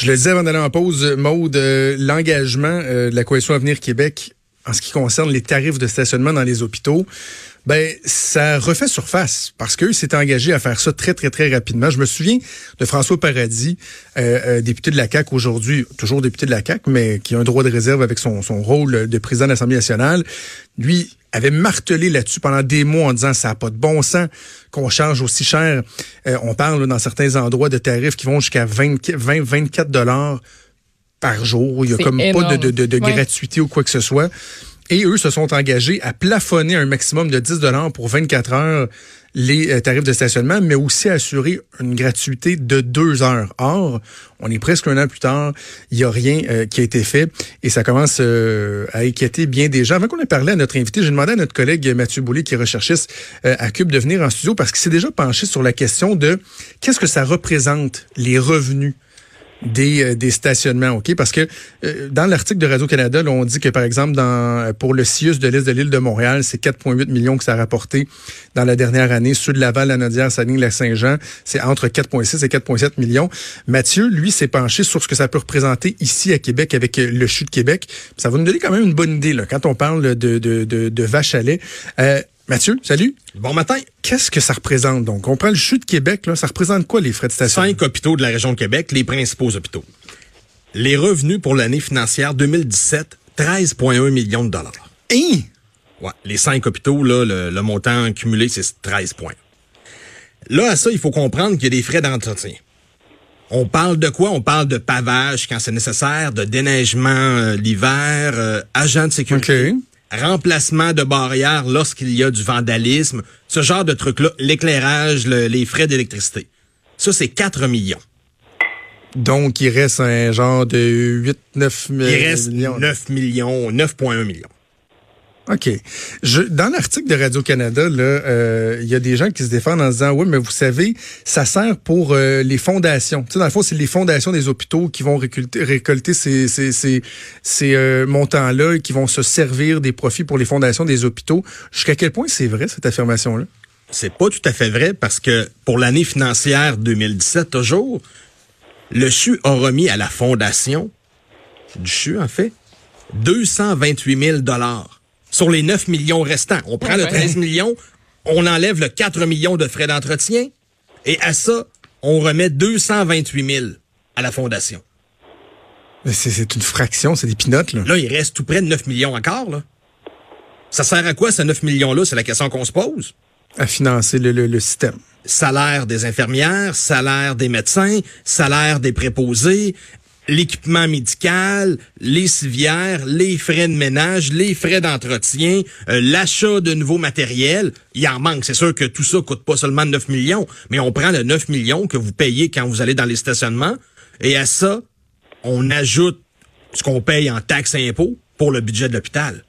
Je le disais avant d'aller en pause, Maude, euh, l'engagement euh, de la Coalition Avenir Québec en ce qui concerne les tarifs de stationnement dans les hôpitaux, ben ça refait surface parce qu'eux s'étaient engagés à faire ça très très très rapidement. Je me souviens de François Paradis, euh, député de la CAC aujourd'hui, toujours député de la CAC, mais qui a un droit de réserve avec son, son rôle de président de l'Assemblée nationale. Lui avait martelé là-dessus pendant des mois en disant ça n'a pas de bon sens qu'on charge aussi cher. on parle dans certains endroits de tarifs qui vont jusqu'à 20, 20 24 dollars par jour. Il y a comme pas de, de, de, gratuité ou quoi que ce soit. Et eux se sont engagés à plafonner un maximum de 10 dollars pour 24 heures les euh, tarifs de stationnement, mais aussi assurer une gratuité de deux heures. Or, on est presque un an plus tard, il n'y a rien euh, qui a été fait et ça commence euh, à inquiéter bien des gens. Avant qu'on ait parlé à notre invité, j'ai demandé à notre collègue Mathieu Boulay, qui est recherchiste à Cube, de venir en studio parce qu'il s'est déjà penché sur la question de qu'est-ce que ça représente, les revenus des, euh, des stationnements, OK? Parce que euh, dans l'article de Radio-Canada, on dit que, par exemple, dans pour le CIUS de l'Est de l'île de Montréal, c'est 4,8 millions que ça a rapporté dans la dernière année. Ceux de Laval, la Nodière, Saline, la Saint-Jean, c'est entre 4,6 et 4,7 millions. Mathieu, lui, s'est penché sur ce que ça peut représenter ici à Québec avec euh, le CHU de Québec. Ça va nous donner quand même une bonne idée là, quand on parle de, de, de, de à lait. Euh, Mathieu, salut. Bon matin. Qu'est-ce que ça représente donc? On prend le CHU de Québec, là, ça représente quoi les frais de station? Cinq hôpitaux de la région de Québec, les principaux hôpitaux. Les revenus pour l'année financière 2017, 13,1 millions de dollars. Hein? Ouais, les cinq hôpitaux, là, le, montant cumulé, c'est 13 points. Là, à ça, il faut comprendre qu'il y a des frais d'entretien. On parle de quoi? On parle de pavage quand c'est nécessaire, de déneigement euh, l'hiver, euh, agent de sécurité remplacement de barrières lorsqu'il y a du vandalisme, ce genre de trucs-là, l'éclairage, les frais d'électricité. Ça, c'est 4 millions. Donc, il reste un genre de 8-9 millions. Il reste 9 millions, 9,1 millions. OK. Je, dans l'article de Radio-Canada, euh, il y a des gens qui se défendent en disant, oui, mais vous savez, ça sert pour euh, les fondations. Tu sais, dans le fond, c'est les fondations des hôpitaux qui vont récolter, récolter ces, ces, ces, ces euh, montants-là et qui vont se servir des profits pour les fondations des hôpitaux. Jusqu'à quel point c'est vrai, cette affirmation-là? C'est pas tout à fait vrai parce que pour l'année financière 2017, toujours, le CHU a remis à la fondation du CHU, en fait, 228 000 dollars sur les 9 millions restants. On prend le 13 millions, on enlève le 4 millions de frais d'entretien, et à ça, on remet 228 000 à la fondation. C'est une fraction, c'est des pinottes, là. Là, il reste tout près de 9 millions encore, là. Ça sert à quoi, ces 9 millions-là? C'est la question qu'on se pose. À financer le, le système salaire des infirmières, salaire des médecins, salaire des préposés, l'équipement médical, les civières, les frais de ménage, les frais d'entretien, euh, l'achat de nouveaux matériels. Il en manque. C'est sûr que tout ça coûte pas seulement 9 millions, mais on prend le 9 millions que vous payez quand vous allez dans les stationnements et à ça, on ajoute ce qu'on paye en taxes et impôts pour le budget de l'hôpital.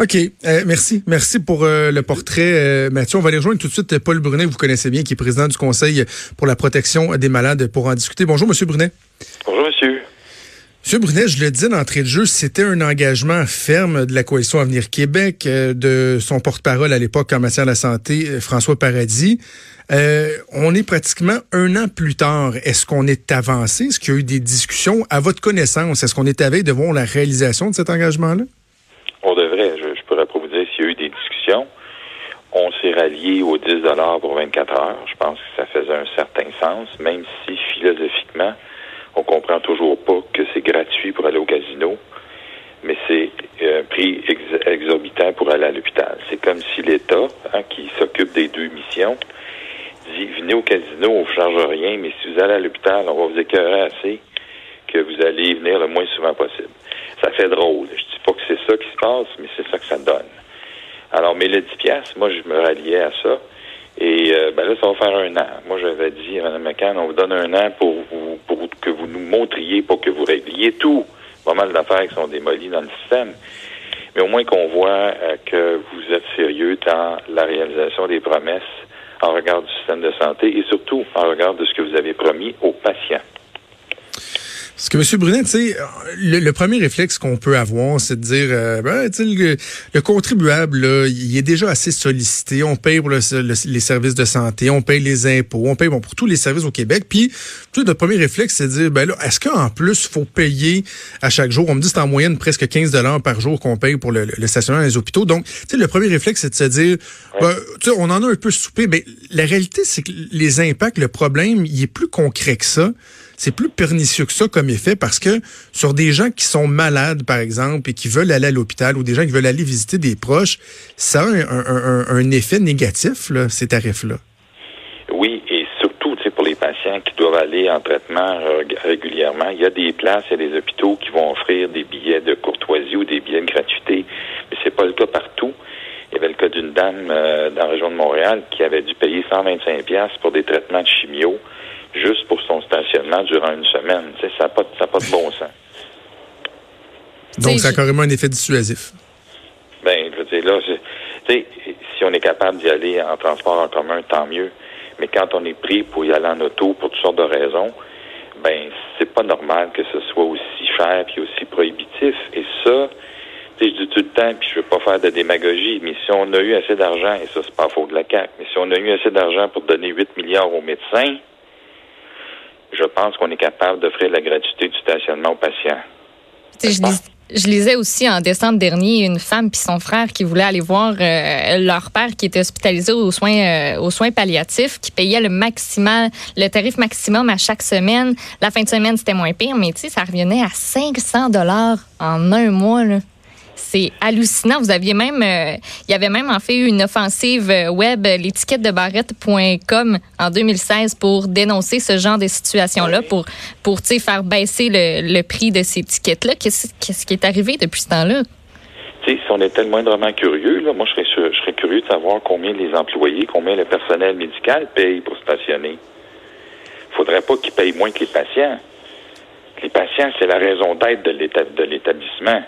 OK. Euh, merci. Merci pour euh, le portrait, euh, Mathieu. On va aller rejoindre tout de suite Paul Brunet, vous connaissez bien, qui est président du Conseil pour la protection des malades, pour en discuter. Bonjour, Monsieur Brunet. Bonjour, monsieur. Monsieur Brunet, je le dis d'entrée de jeu, c'était un engagement ferme de la Coalition Avenir Québec, de son porte-parole à l'époque en matière de la santé, François Paradis. on est pratiquement un an plus tard. Est-ce qu'on est avancé? Est-ce qu'il y a eu des discussions? À votre connaissance? Est-ce qu'on est à de voir la réalisation de cet engagement-là? On devrait. Je, pourrais pas vous dire s'il y a eu des discussions. On s'est rallié aux 10 pour 24 heures. Je pense que ça faisait un certain sens, même si philosophiquement, on comprend toujours pas que c'est gratuit pour aller au casino, mais c'est un prix exorbitant pour aller à l'hôpital. C'est comme si l'État, hein, qui s'occupe des deux missions, dit venez au casino, on vous charge rien, mais si vous allez à l'hôpital, on va vous écœurer assez que vous allez venir le moins souvent possible. Ça fait drôle. Je qui se passe, mais c'est ça que ça donne. Alors, mais le 10 piastres, moi, je me ralliais à ça. Et euh, ben là, ça va faire un an. Moi, j'avais dit à Mme McCann, on vous donne un an pour, que vous nous montriez, pour que vous régliez tout. Pas mal d'affaires qui sont démolies dans le système. Mais au moins qu'on voit euh, que vous êtes sérieux dans la réalisation des promesses en regard du système de santé et surtout en regard de ce que vous avez promis aux patients. Parce que, M. Brunet, tu sais, le, premier réflexe qu'on peut avoir, c'est de dire, euh, ben, le, le, contribuable, là, il est déjà assez sollicité. On paye pour les services de santé, on paye les impôts, on paye bon, pour tous les services au Québec. Puis, notre premier réflexe, c'est de dire, ben là, est-ce qu'en plus, faut payer à chaque jour? On me dit que c'est en moyenne presque 15 dollars par jour qu'on paye pour le, stationnement des hôpitaux. Donc, tu sais, le premier réflexe, c'est de se dire, ben, tu sais, on en a un peu soupé. Mais la réalité, c'est que les impacts, le problème, il est plus concret que ça c'est plus pernicieux que ça comme effet parce que sur des gens qui sont malades, par exemple, et qui veulent aller à l'hôpital ou des gens qui veulent aller visiter des proches, ça a un, effet négatif, ces tarifs-là. Oui, et surtout pour les patients qui doivent aller en traitement régulièrement. Il y a des places, il y a des hôpitaux qui vont offrir des billets de courtoisie ou des billets de gratuité, mais c'est pas le cas partout. Il y avait le cas d'une dame euh, dans la région de Montréal qui avait dû payer 125 pour des traitements de chimio juste pour son stationnement durant une semaine. ça n'a pas, pas de bon sens. Donc, ça a carrément un effet dissuasif. Ben, je veux dire, là, si on est capable d'y aller en transport en commun, tant mieux. Mais quand on est pris pour y aller en auto pour toutes sortes de raisons, ben, c'est pas normal que ce soit aussi cher puis aussi prohibitif. Et ça, je dis tout le temps, puis je veux pas faire de démagogie, mais si on a eu assez d'argent, et ça, c'est pas faux de la CAQ, mais si on a eu assez d'argent pour donner 8 milliards aux médecins, je pense qu'on est capable d'offrir la gratuité du stationnement aux patients. Je, lisais aussi en décembre dernier une femme puis son frère qui voulaient aller voir euh, leur père qui était hospitalisé aux soins euh, aux soins palliatifs, qui payait le maximal, le tarif maximum à chaque semaine. La fin de semaine c'était moins pire, mais ça revenait à 500 dollars en un mois là. C'est hallucinant. Vous aviez même, euh, il y avait même en fait eu une offensive euh, web, l'étiquette de barrette.com en 2016 pour dénoncer ce genre de situation-là, pour, pour faire baisser le, prix de ces étiquettes-là. Qu'est-ce qui est arrivé depuis ce temps-là? si on était le moindrement curieux, là, moi, je serais, je serais curieux de savoir combien les employés, combien le personnel médical paye pour stationner. Il faudrait pas qu'ils payent moins que les patients. Les patients, c'est la raison d'être de l'établissement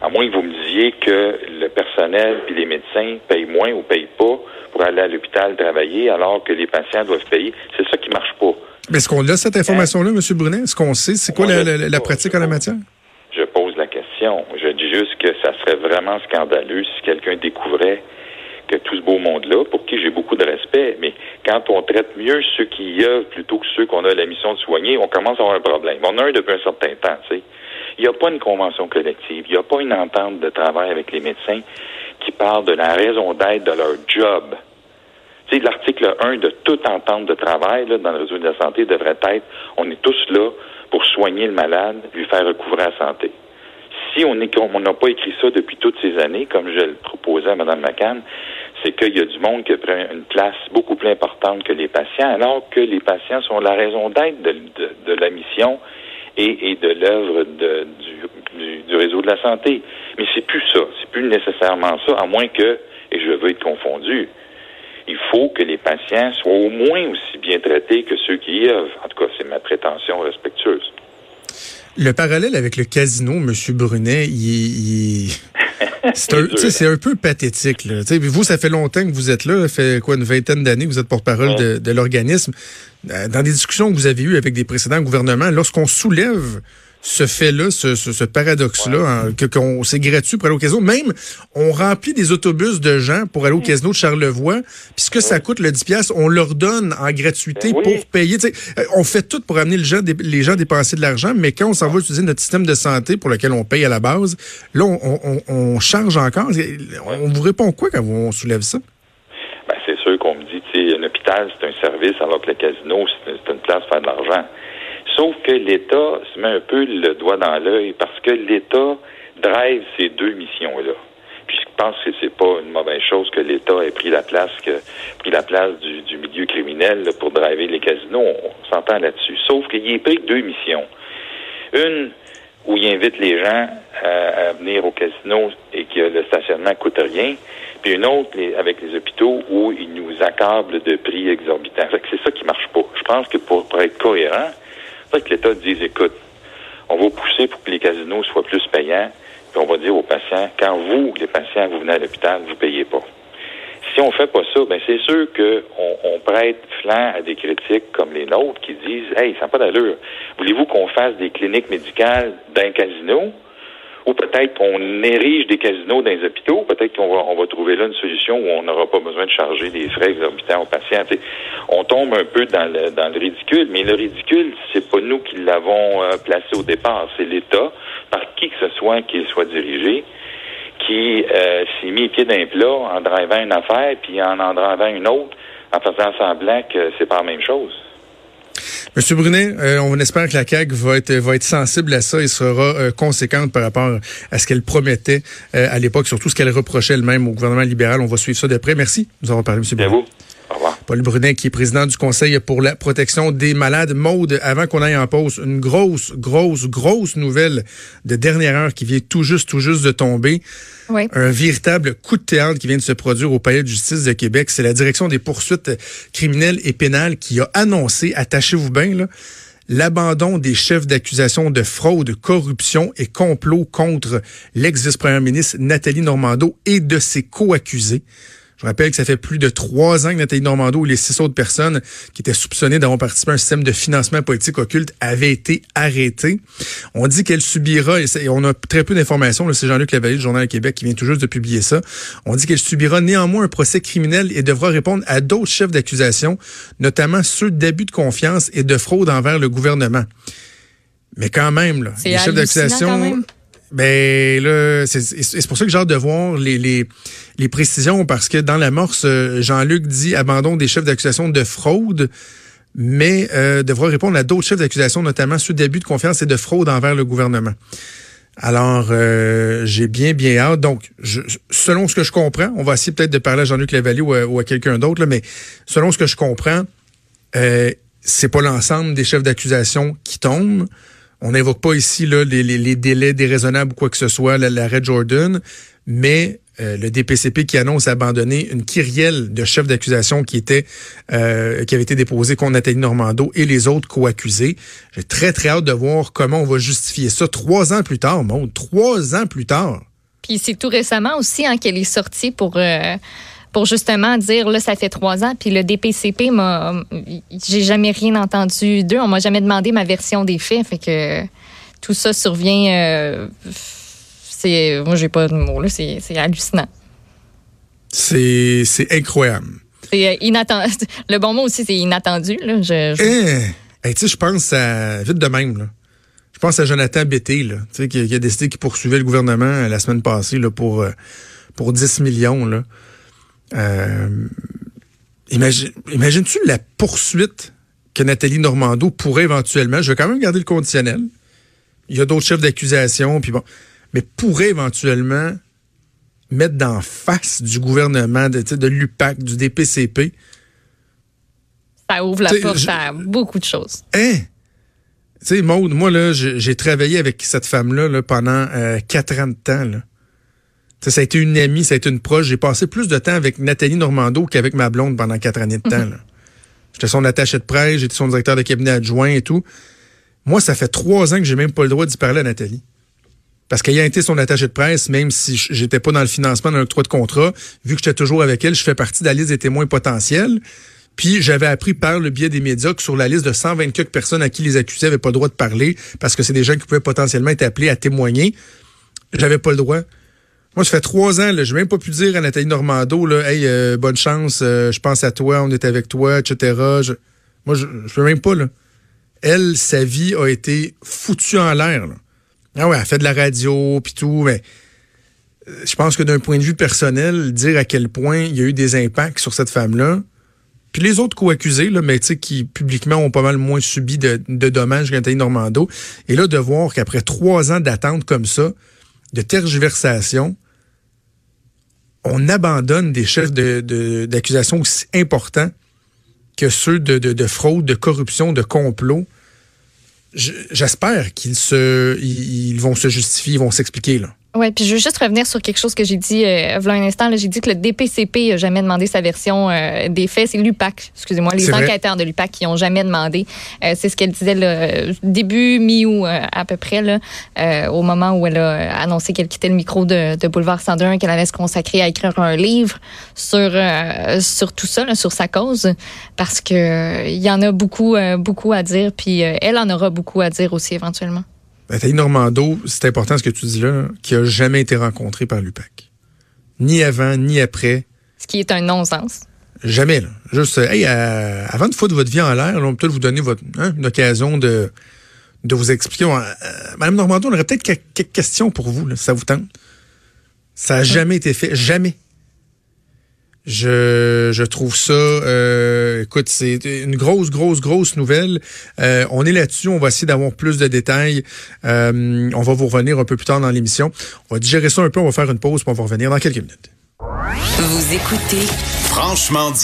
à moins que vous me disiez que le personnel puis les médecins payent moins ou payent pas pour aller à l'hôpital travailler alors que les patients doivent payer. C'est ça qui marche pas. Est-ce qu'on a cette information-là, M. Brunet? Est-ce qu'on sait c'est quoi la, pratique en la matière? Je pose la question. Je dis juste que ça serait vraiment scandaleux si quelqu'un découvrait que tout ce beau monde-là, pour qui j'ai beaucoup de respect, mais quand on traite mieux ceux qui y œuvrent plutôt que ceux qu'on a la mission de soigner, on commence à avoir un problème. On a un depuis un certain temps, tu sais. Il n'y a pas une convention collective, il n'y a pas une entente de travail avec les médecins qui parle de la raison d'être de leur job. Tu sais, l'article 1 de toute entente de travail là, dans le réseau de la santé devrait être on est tous là pour soigner le malade, lui faire recouvrer la santé. Si on n'a pas écrit ça depuis toutes ces années, comme je le proposais à Mme McCann, c'est qu'il y a du monde qui prend une place beaucoup plus importante que les patients, alors que les patients sont la raison d'être de la mission et, de l'œuvre du, du, réseau de la santé. Mais c'est plus ça, c'est plus nécessairement ça, à moins que, et je veux être confondu, il faut que les patients soient au moins aussi bien traités que ceux qui y œuvrent. En tout cas, c'est ma prétention respectueuse. Le parallèle avec le casino, M. Brunet, il, c'est un, un, peu pathétique. Là. vous, ça fait longtemps que vous êtes là, ça fait quoi une vingtaine d'années que vous êtes porte-parole de, de l'organisme. Dans des discussions que vous avez eues avec des précédents gouvernements, lorsqu'on soulève ce fait-là, ce, ce, paradoxe-là, hein, que qu'on c'est gratuit pour aller au casino. Même, on remplit des autobus de gens pour aller au casino de Charlevoix, puisque ça coûte le 10 pièces, on leur donne en gratuité ben pour payer. Euh, on fait tout pour amener les gens, les gens dépenser de l'argent, mais quand on s'en va utiliser notre système de santé pour lequel on paye à la base, là, on, on, on charge encore. On vous répond quoi quand on soulève ça? Ben, c'est sûr qu'on me dit, tu sais, un hôpital, c'est un service, alors que le casino, c'est une place pour faire de l'argent. Sauf que l'État se met un peu le doigt dans l'œil parce que l'État drive ces deux missions-là. Puis je pense que c'est pas une mauvaise chose que l'État ait pris la place que pris la place du, milieu criminel pour driver les casinos. On, s'entend là-dessus. Sauf qu'il est pris deux missions. Une où il invite les gens à, venir au casino et que le stationnement coûte rien. Puis une autre avec les hôpitaux où il nous accable de prix exorbitants. C'est ça qui marche pas. Je pense que pour être cohérent, que l'État dise, écoute, on va pousser pour que les casinos soient plus payants, puis on va dire aux patients, quand vous, les patients, vous venez à l'hôpital, vous payez pas. si on fait pas ça, ben c'est sûr qu'on on prête flanc à des critiques comme les nôtres qui disent Hey, ça n'a pas d'allure. Voulez-vous qu'on fasse des cliniques médicales d'un casino? Ou peut-être qu'on érige des casinos dans les hôpitaux, peut-être qu'on va, on va trouver là une solution où on n'aura pas besoin de charger des frais exorbitants aux patients. on tombe un peu dans le, dans le ridicule, mais le ridicule, c'est pas nous qui l'avons euh, placé au départ, c'est l'État, par qui que ce soit qu'il soit dirigé, qui euh, s'est mis pied d'un plat en drivant une affaire, puis en en drivant une autre, en faisant semblant que c'est pas la même chose. Monsieur Brunet, euh, on espère que la CAQ va être, va être sensible à ça et sera euh, conséquente par rapport à ce qu'elle promettait euh, à l'époque, surtout ce qu'elle reprochait elle-même au gouvernement libéral. On va suivre ça de près. Merci. Nous avons parlé, Monsieur Brunet. Paul Brunet, qui est président du Conseil pour la protection des malades. Maude, avant qu'on aille en pause, une grosse, grosse, grosse nouvelle de dernière heure qui vient tout juste, tout juste de tomber. Un véritable coup de théâtre qui vient de se produire au Palais de justice de Québec. C'est la direction des poursuites criminelles et pénales qui a annoncé, attachez-vous bien, l'abandon des chefs d'accusation de fraude, corruption et complot contre l'ex-vice-première ministre Nathalie Normando et de ses co-accusés. Je rappelle que ça fait plus de trois ans que Nathalie Normando et les six autres personnes qui étaient soupçonnées d'avoir participé à un système de financement politique occulte avaient été arrêtées. On dit qu'elle subira, et on a très peu d'informations, c'est Jean-Luc Lavallée du Journal Québec qui vient tout juste de publier ça, on dit qu'elle subira néanmoins un procès criminel et devra répondre à d'autres chefs d'accusation, notamment ceux d'abus de confiance et de fraude envers le gouvernement. Mais quand même, là, les chefs d'accusation... Ben là, c'est pour ça que j'ai hâte de voir les, les, les, précisions, parce que dans l'amorce, euh, Jean-Luc dit abandon des chefs d'accusation de fraude, mais euh, devra répondre à d'autres chefs d'accusation, notamment ceux d'abus de confiance et de fraude envers le gouvernement. Alors, euh, j'ai bien, bien hâte. Donc, je, selon ce que je comprends, on va essayer peut-être de parler à Jean-Luc Lavallée ou à, quelqu'un d'autre, mais selon ce que je comprends, euh, c'est pas l'ensemble des chefs d'accusation qui tombent. On n'évoque pas ici là, les, les, délais déraisonnables ou quoi que ce soit, l'arrêt Jordan, mais euh, le DPCP qui annonce abandonner une kyrielle de chefs d'accusation qui était euh, qui avait été déposée contre Nathalie Normando et les autres co-accusés. J'ai très très hâte de voir comment on va justifier ça trois ans plus tard, Maud, trois ans plus tard. Puis c'est tout récemment aussi hein, qu'elle est sortie pour euh, pour justement dire là ça fait trois ans puis le DPCP m'a j'ai jamais rien entendu d'eux. On m'a jamais demandé ma version des faits. Fait que tout ça survient euh, c'est moi j'ai pas de mots là. C'est hallucinant. C'est c'est incroyable. C'est euh, inattendu le bon mot aussi c'est inattendu là. Je, eh, tu sais je pense à vite de même là. Je pense à Jonathan Bété là tu sais qui, a décidé qu'il poursuivait le gouvernement la semaine passée là pour euh, pour 10 millions là euh, imagine, imagines-tu la poursuite que Nathalie Normando pourrait éventuellement, je vais quand même garder le conditionnel. Il y a d'autres chefs d'accusation, puis bon, mais pourrait éventuellement mettre d'en face du gouvernement, de, de l'UPAC, du DPCP. Ça ouvre la porte à beaucoup de choses. Hein? Tu sais, Maude, moi, là, j'ai travaillé avec cette femme-là là, pendant euh, quatre ans de temps. Là. Ça, a été une amie, ça a été une proche. J'ai passé plus de temps avec Nathalie Normando qu'avec ma blonde pendant quatre années de temps. Mhm. J'étais son attaché de presse, j'étais son directeur de cabinet adjoint et tout. Moi, ça fait trois ans que j'ai même pas le droit d'y parler à Nathalie. Parce qu'elle a été son attaché de presse, même si j'étais pas dans le financement d'un octroi de contrat, vu que j'étais toujours avec elle, je fais partie de la liste des témoins potentiels. Puis j'avais appris par le biais des médias que sur la liste de 124 personnes à qui les accusés n'avaient pas le droit de parler, parce que c'est des gens qui pouvaient potentiellement être appelés à témoigner, j'avais pas le droit. Moi, ça fait trois ans, je n'ai même pas pu dire à Nathalie Normando, là, hey, euh, bonne chance, euh, je pense à toi, on est avec toi, etc. moi, je ne peux même pas. Là. Elle, sa vie a été foutue en l'air. Ah ouais, elle fait de la radio, puis tout, mais euh, je pense que d'un point de vue personnel, dire à quel point il y a eu des impacts sur cette femme-là, puis les autres co-accusés, là, mais qui publiquement ont pas mal moins subi de, de dommages que Nathalie Normando, et là, de voir qu'après trois ans d'attente comme ça, de tergiversation, on abandonne des chefs d'accusation de, aussi importants que ceux de, fraude, de corruption, de complot. J'espère qu'ils se, vont se justifier, ils vont s'expliquer là. Oui, puis je veux juste revenir sur quelque chose que j'ai dit euh, un instant. J'ai dit que le DPCP n'a jamais demandé sa version euh, des faits. C'est l'UPAC, excusez-moi, les enquêteurs de l'UPAC qui n'ont jamais demandé. Euh, c'est ce qu'elle disait le début mi-août euh, à peu près, là, au moment où elle a annoncé qu'elle quittait le micro de, de Boulevard 101, qu'elle allait se consacrer à écrire un livre sur, sur tout ça, là, sur sa cause, parce que il y en a beaucoup, beaucoup à dire, puis elle en aura beaucoup à dire aussi éventuellement. Nathalie Normando, c'est important ce que tu dis là, qui a jamais été rencontré par l'UPAC. Ni avant, ni après. Ce qui est un non-sens. Jamais, là. Juste, hey, euh, avant de foutre votre vie en l'air, on peut peut-être vous donner votre, hein, une occasion de, de vous expliquer. Euh, Madame Normando, on aurait peut-être quelques questions pour vous, là, si ça vous tente. Ça n'a jamais été fait. Jamais. Je, je trouve ça, euh, écoute, c'est une grosse, grosse, grosse nouvelle. Euh, on est là-dessus, on va essayer d'avoir plus de détails. Euh, on va vous revenir un peu plus tard dans l'émission. On va digérer ça un peu, on va faire une pause, puis on va revenir dans quelques minutes. Vous écoutez Franchement dit.